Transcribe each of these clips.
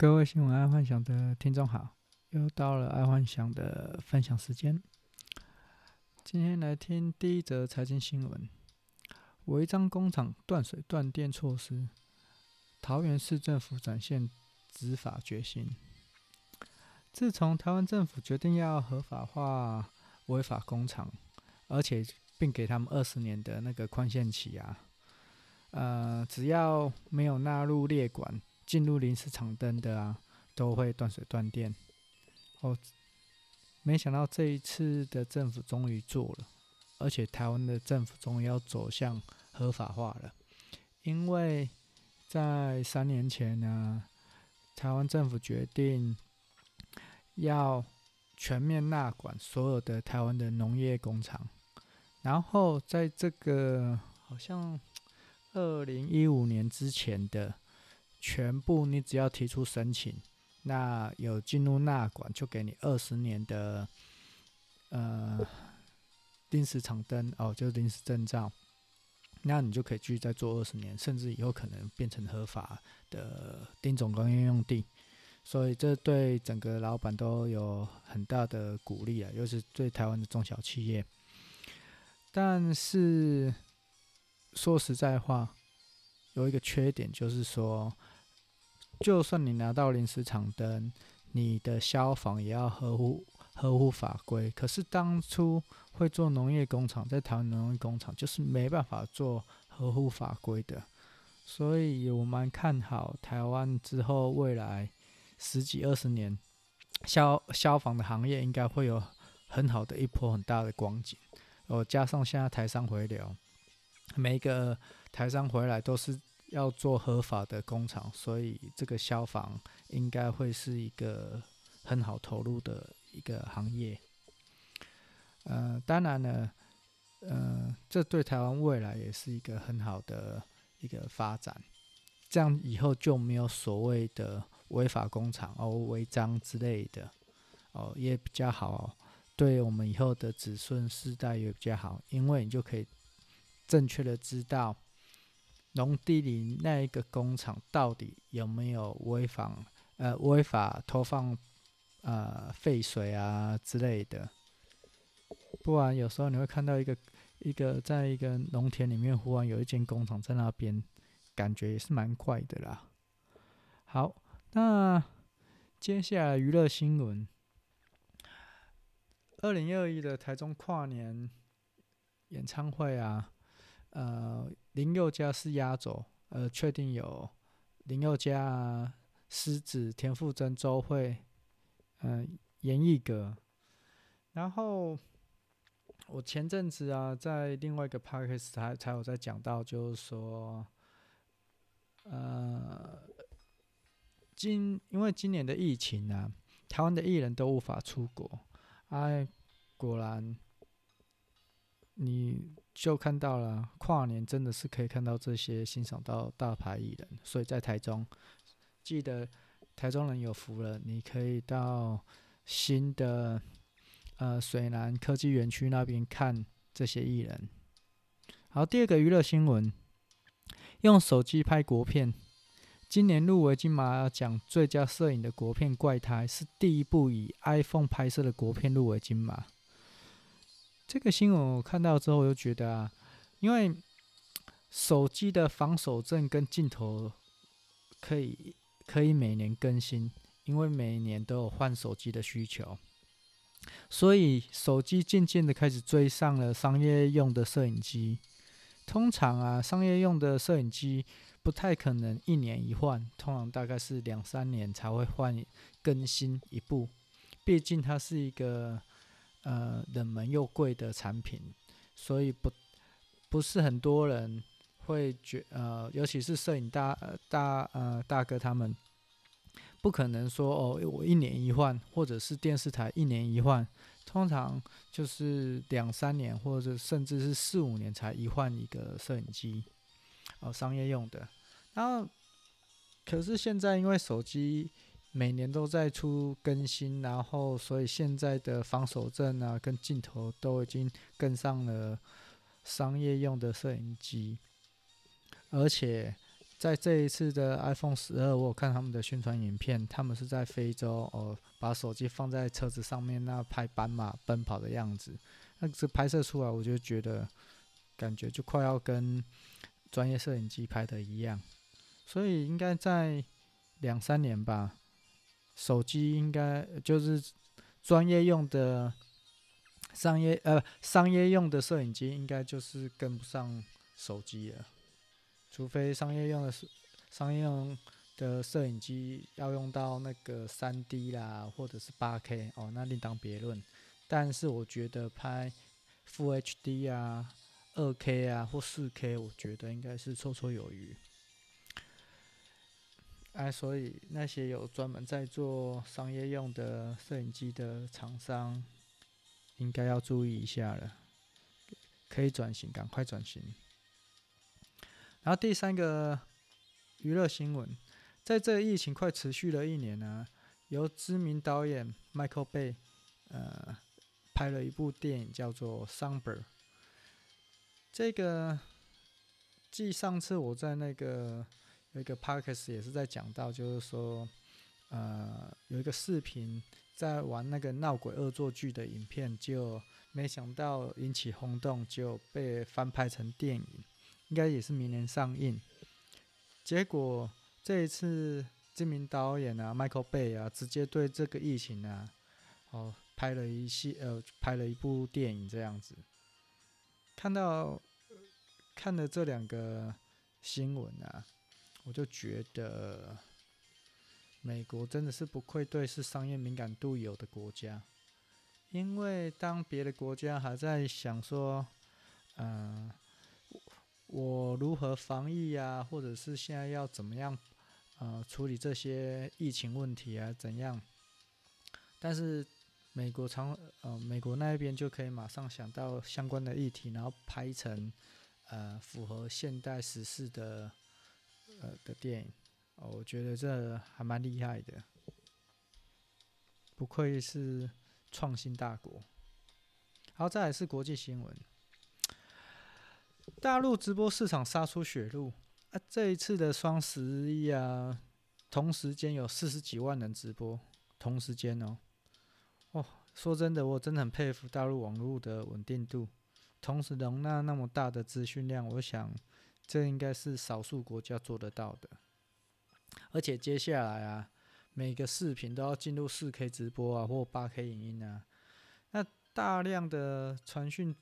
各位新闻爱幻想的听众好，又到了爱幻想的分享时间。今天来听第一则财经新闻：违章工厂断水断电措施，桃园市政府展现执法决心。自从台湾政府决定要合法化违法工厂，而且并给他们二十年的那个宽限期啊，呃，只要没有纳入列管。进入临时场灯的啊，都会断水断电。哦，没想到这一次的政府终于做了，而且台湾的政府终于要走向合法化了。因为在三年前呢，台湾政府决定要全面纳管所有的台湾的农业工厂，然后在这个好像二零一五年之前的。全部你只要提出申请，那有进入纳管，就给你二十年的呃临时长灯哦，就是临时证照，那你就可以继续再做二十年，甚至以后可能变成合法的丁总工业用地。所以这对整个老板都有很大的鼓励啊，尤其是对台湾的中小企业。但是说实在话，有一个缺点就是说。就算你拿到临时场灯，你的消防也要合乎合乎法规。可是当初会做农业工厂，在台湾农业工厂就是没办法做合乎法规的，所以我蛮看好台湾之后未来十几二十年消消防的行业应该会有很好的一波很大的光景。哦，加上现在台商回流，每一个台商回来都是。要做合法的工厂，所以这个消防应该会是一个很好投入的一个行业。呃，当然呢，呃，这对台湾未来也是一个很好的一个发展。这样以后就没有所谓的违法工厂哦、违章之类的哦，也比较好。对我们以后的子孙世代也比较好，因为你就可以正确的知道。农地里那一个工厂到底有没有违法？呃，违法投放呃废水啊之类的。不然有时候你会看到一个一个在一个农田里面，忽然有一间工厂在那边，感觉也是蛮怪的啦。好，那接下来娱乐新闻：二零二一的台中跨年演唱会啊。呃，林宥嘉是压轴，呃，确定有林宥嘉、狮子、田馥甄、周蕙，嗯、呃，严艺格。然后我前阵子啊，在另外一个 podcast 才才有在讲到，就是说，呃，今因为今年的疫情啊，台湾的艺人都无法出国，哎，果然。你就看到了，跨年真的是可以看到这些欣赏到大牌艺人，所以在台中，记得台中人有福了，你可以到新的呃水南科技园区那边看这些艺人。好，第二个娱乐新闻，用手机拍国片，今年入围金马奖最佳摄影的国片《怪胎》是第一部以 iPhone 拍摄的国片入围金马。这个新闻我看到之后，我就觉得啊，因为手机的防手震跟镜头可以可以每年更新，因为每年都有换手机的需求，所以手机渐渐的开始追上了商业用的摄影机。通常啊，商业用的摄影机不太可能一年一换，通常大概是两三年才会换更新一部，毕竟它是一个。呃，冷门又贵的产品，所以不不是很多人会觉呃，尤其是摄影大大呃大哥他们，不可能说哦，我一年一换，或者是电视台一年一换，通常就是两三年，或者甚至是四五年才一换一个摄影机，哦，商业用的。然后，可是现在因为手机。每年都在出更新，然后所以现在的防守阵啊，跟镜头都已经跟上了商业用的摄影机，而且在这一次的 iPhone 十二，我有看他们的宣传影片，他们是在非洲哦，把手机放在车子上面，那拍斑马奔跑的样子，那这拍摄出来，我就觉得感觉就快要跟专业摄影机拍的一样，所以应该在两三年吧，手机应该就是专业用的商业呃商业用的摄影机，应该就是跟不上手机了。除非商业用的是商业用的摄影机要用到那个三 D 啦，或者是八 K 哦，那另当别论。但是我觉得拍 Full HD 啊、二 K 啊或四 K，我觉得应该是绰绰有余。哎，所以那些有专门在做商业用的摄影机的厂商，应该要注意一下了，可以转型，赶快转型。然后第三个娱乐新闻，在这疫情快持续了一年呢，由知名导演 Michael Bay 呃拍了一部电影叫做《Songbird》。这个继上次我在那个有一个 Podcast 也是在讲到，就是说呃有一个视频在玩那个闹鬼恶作剧的影片，就没想到引起轰动，就被翻拍成电影。应该也是明年上映。结果这一次知名导演啊，Michael Bay 啊，直接对这个疫情啊，哦，拍了一系呃，拍了一部电影这样子。看到看了这两个新闻啊，我就觉得美国真的是不愧对是商业敏感度有的国家，因为当别的国家还在想说，嗯、呃。我如何防疫啊，或者是现在要怎么样，呃，处理这些疫情问题啊，怎样？但是美国常，呃，美国那边就可以马上想到相关的议题，然后拍成，呃，符合现代时事的，呃的电影。哦，我觉得这还蛮厉害的，不愧是创新大国。好，再来是国际新闻。大陆直播市场杀出血路啊！这一次的双十一啊，同时间有四十几万人直播，同时间哦，哦，说真的，我真的很佩服大陆网络的稳定度，同时容纳那么大的资讯量，我想这应该是少数国家做得到的。而且接下来啊，每个视频都要进入四 K 直播啊，或八 K 影音啊，那大量的传讯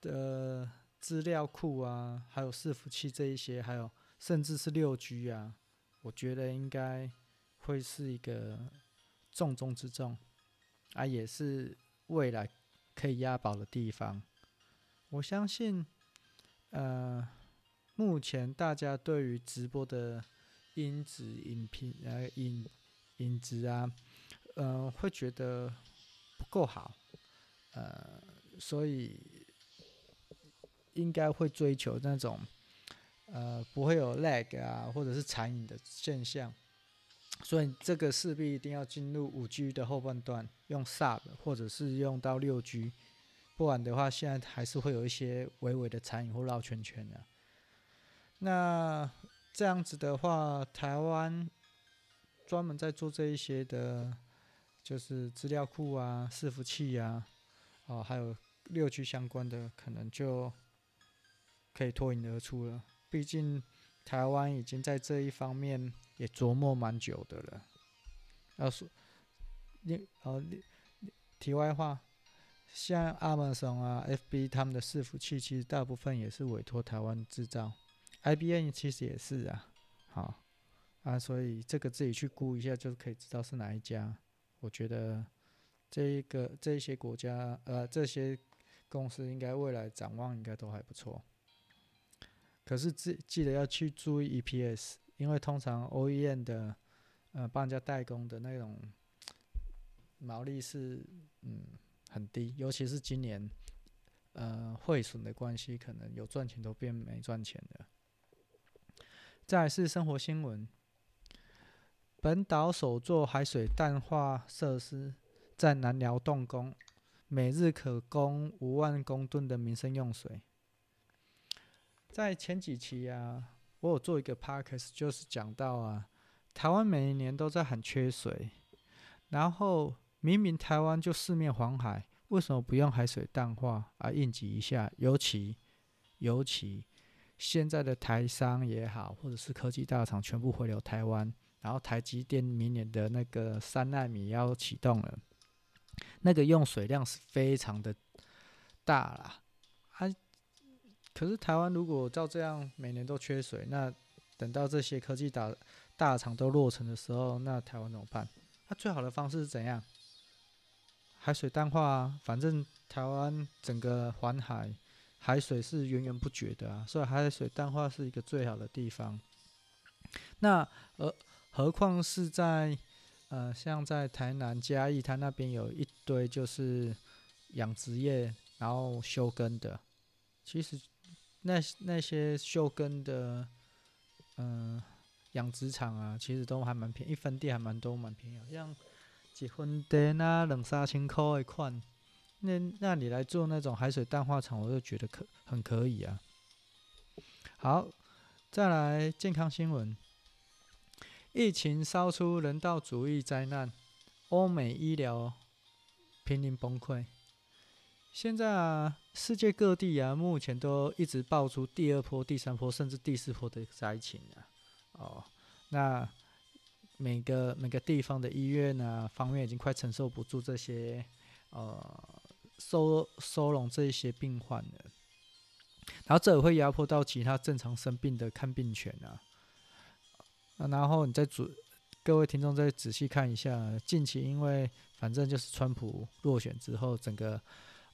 的。资料库啊，还有伺服器这一些，还有甚至是六 G 啊，我觉得应该会是一个重中之重啊，也是未来可以押宝的地方。我相信，呃，目前大家对于直播的音质、影片、呃影音质啊，呃，会觉得不够好，呃，所以。应该会追求那种，呃，不会有 lag 啊，或者是残影的现象，所以这个势必一定要进入五 G 的后半段，用 Sub 或者是用到六 G，不然的话，现在还是会有一些微微的残影或绕圈圈的。那这样子的话，台湾专门在做这一些的，就是资料库啊、伺服器啊，哦，还有六 G 相关的，可能就。可以脱颖而出了，毕竟台湾已经在这一方面也琢磨蛮久的了。要说，你呃，题外话，像 Amazon 啊、FB 他们的伺服器，其实大部分也是委托台湾制造，IBM 其实也是啊。好啊，所以这个自己去估一下，就可以知道是哪一家。我觉得这一个这些国家呃这些公司应该未来展望应该都还不错。可是记记得要去注意 EPS，因为通常 OEM 的呃帮人家代工的那种毛利是嗯很低，尤其是今年呃汇损的关系，可能有赚钱都变没赚钱的。再是生活新闻，本岛首座海水淡化设施在南寮动工，每日可供五万公吨的民生用水。在前几期啊，我有做一个 p a r k a s 就是讲到啊，台湾每一年都在很缺水，然后明明台湾就四面环海，为什么不用海水淡化啊应急一下？尤其尤其现在的台商也好，或者是科技大厂全部回流台湾，然后台积电明年的那个三纳米要启动了，那个用水量是非常的大啦。啊，可是台湾如果照这样每年都缺水，那等到这些科技大大厂都落成的时候，那台湾怎么办？那最好的方式是怎样？海水淡化啊，反正台湾整个环海，海水是源源不绝的啊，所以海水淡化是一个最好的地方。那呃，何况是在呃，像在台南嘉义，它那边有一堆就是养殖业。然后休耕的，其实那那些休耕的，嗯、呃，养殖场啊，其实都还蛮便宜，一分地还蛮多，蛮便宜。像一分地那两三千块一块，那那你来做那种海水淡化厂，我就觉得可很可以啊。好，再来健康新闻，疫情烧出人道主义灾难，欧美医疗濒临崩溃。现在啊，世界各地啊，目前都一直爆出第二波、第三波，甚至第四波的灾情啊。哦，那每个每个地方的医院呢，方面已经快承受不住这些呃收收容这一些病患的。然后这也会压迫到其他正常生病的看病权啊。然后你再仔各位听众再仔细看一下，近期因为反正就是川普落选之后，整个。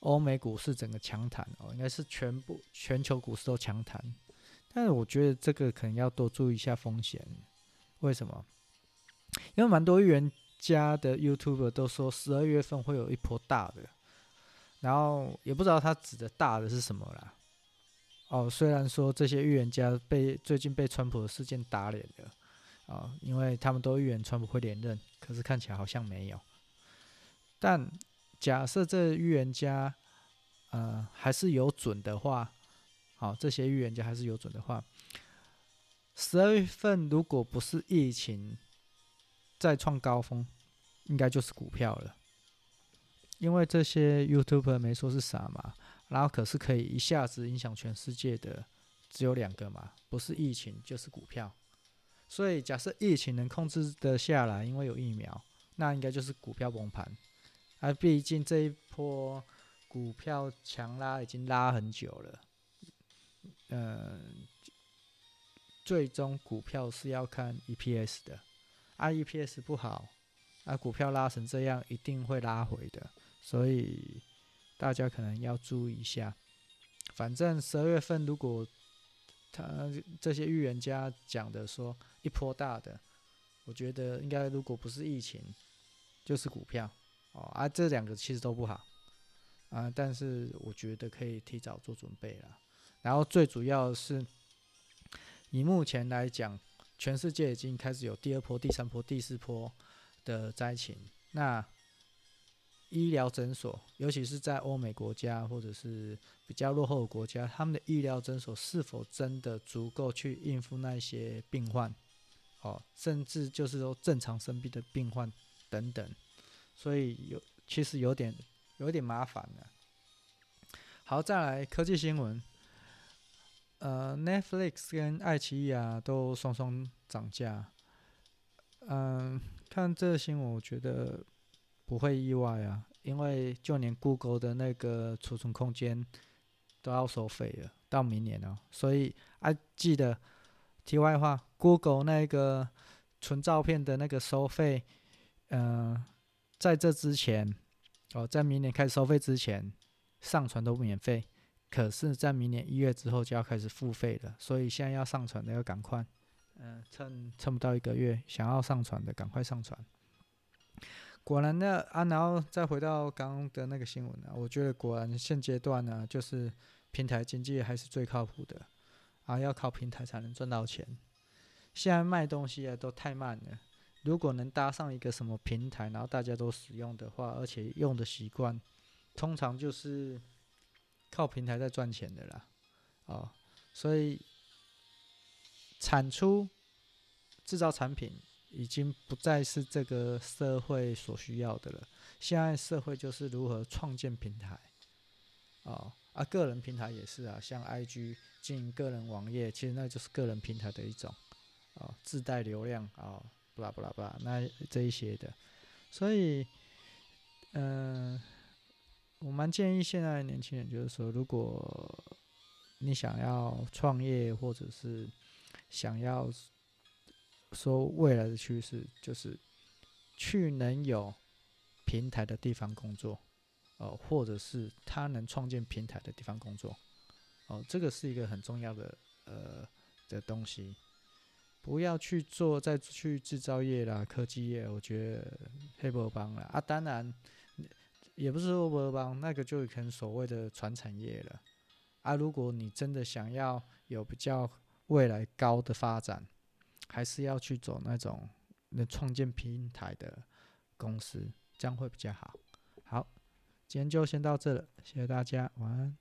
欧美股市整个强弹哦，应该是全部全球股市都强弹，但是我觉得这个可能要多注意一下风险。为什么？因为蛮多预言家的 YouTube 都说十二月份会有一波大的，然后也不知道他指的大的是什么啦。哦，虽然说这些预言家被最近被川普的事件打脸了啊，因为他们都预言川普会连任，可是看起来好像没有，但。假设这预言家，呃，还是有准的话，好，这些预言家还是有准的话，十二月份如果不是疫情再创高峰，应该就是股票了。因为这些 YouTuber 没说是啥嘛，然后可是可以一下子影响全世界的只有两个嘛，不是疫情就是股票。所以假设疫情能控制得下来，因为有疫苗，那应该就是股票崩盘。啊，毕竟这一波股票强拉已经拉很久了，嗯，最终股票是要看 EPS 的，啊，EPS 不好，啊，股票拉成这样一定会拉回的，所以大家可能要注意一下。反正十二月份如果他这些预言家讲的说一波大的，我觉得应该如果不是疫情，就是股票。哦啊，这两个其实都不好啊，但是我觉得可以提早做准备了。然后最主要是，以目前来讲，全世界已经开始有第二波、第三波、第四波的灾情。那医疗诊所，尤其是在欧美国家或者是比较落后的国家，他们的医疗诊所是否真的足够去应付那些病患？哦，甚至就是说正常生病的病患等等。所以有其实有点有点麻烦的。好，再来科技新闻。呃，Netflix 跟爱奇艺啊都双双涨价。嗯、看这个新闻，我觉得不会意外啊，因为就连 Google 的那个储存空间都要收费了，到明年哦。所以啊，记得题外话，Google 那个存照片的那个收费，嗯、呃。在这之前，哦，在明年开始收费之前，上传都免费。可是，在明年一月之后就要开始付费了。所以现在要上传的要赶快，嗯、呃，趁趁不到一个月，想要上传的赶快上传。果然呢，啊，然后再回到刚刚的那个新闻呢，我觉得果然现阶段呢，就是平台经济还是最靠谱的，啊，要靠平台才能赚到钱。现在卖东西啊都太慢了。如果能搭上一个什么平台，然后大家都使用的话，而且用的习惯，通常就是靠平台在赚钱的啦，哦，所以产出制造产品已经不再是这个社会所需要的了。现在社会就是如何创建平台，哦啊，个人平台也是啊，像 IG 经营个人网页，其实那就是个人平台的一种，哦，自带流量啊，不啦不啦不啦，那这一些的，所以，嗯、我蛮建议现在年轻人，就是说，如果你想要创业，或者是想要说未来的趋势，就是去能有平台的地方工作。哦，或者是他能创建平台的地方工作，哦，这个是一个很重要的呃的东西，不要去做再去制造业啦、科技业，我觉得黑不帮了啊。当然，也不是说不帮，那个就可能所谓的传产业了啊。如果你真的想要有比较未来高的发展，还是要去走那种那创建平台的公司，这样会比较好。好。今天就先到这了，谢谢大家，晚安。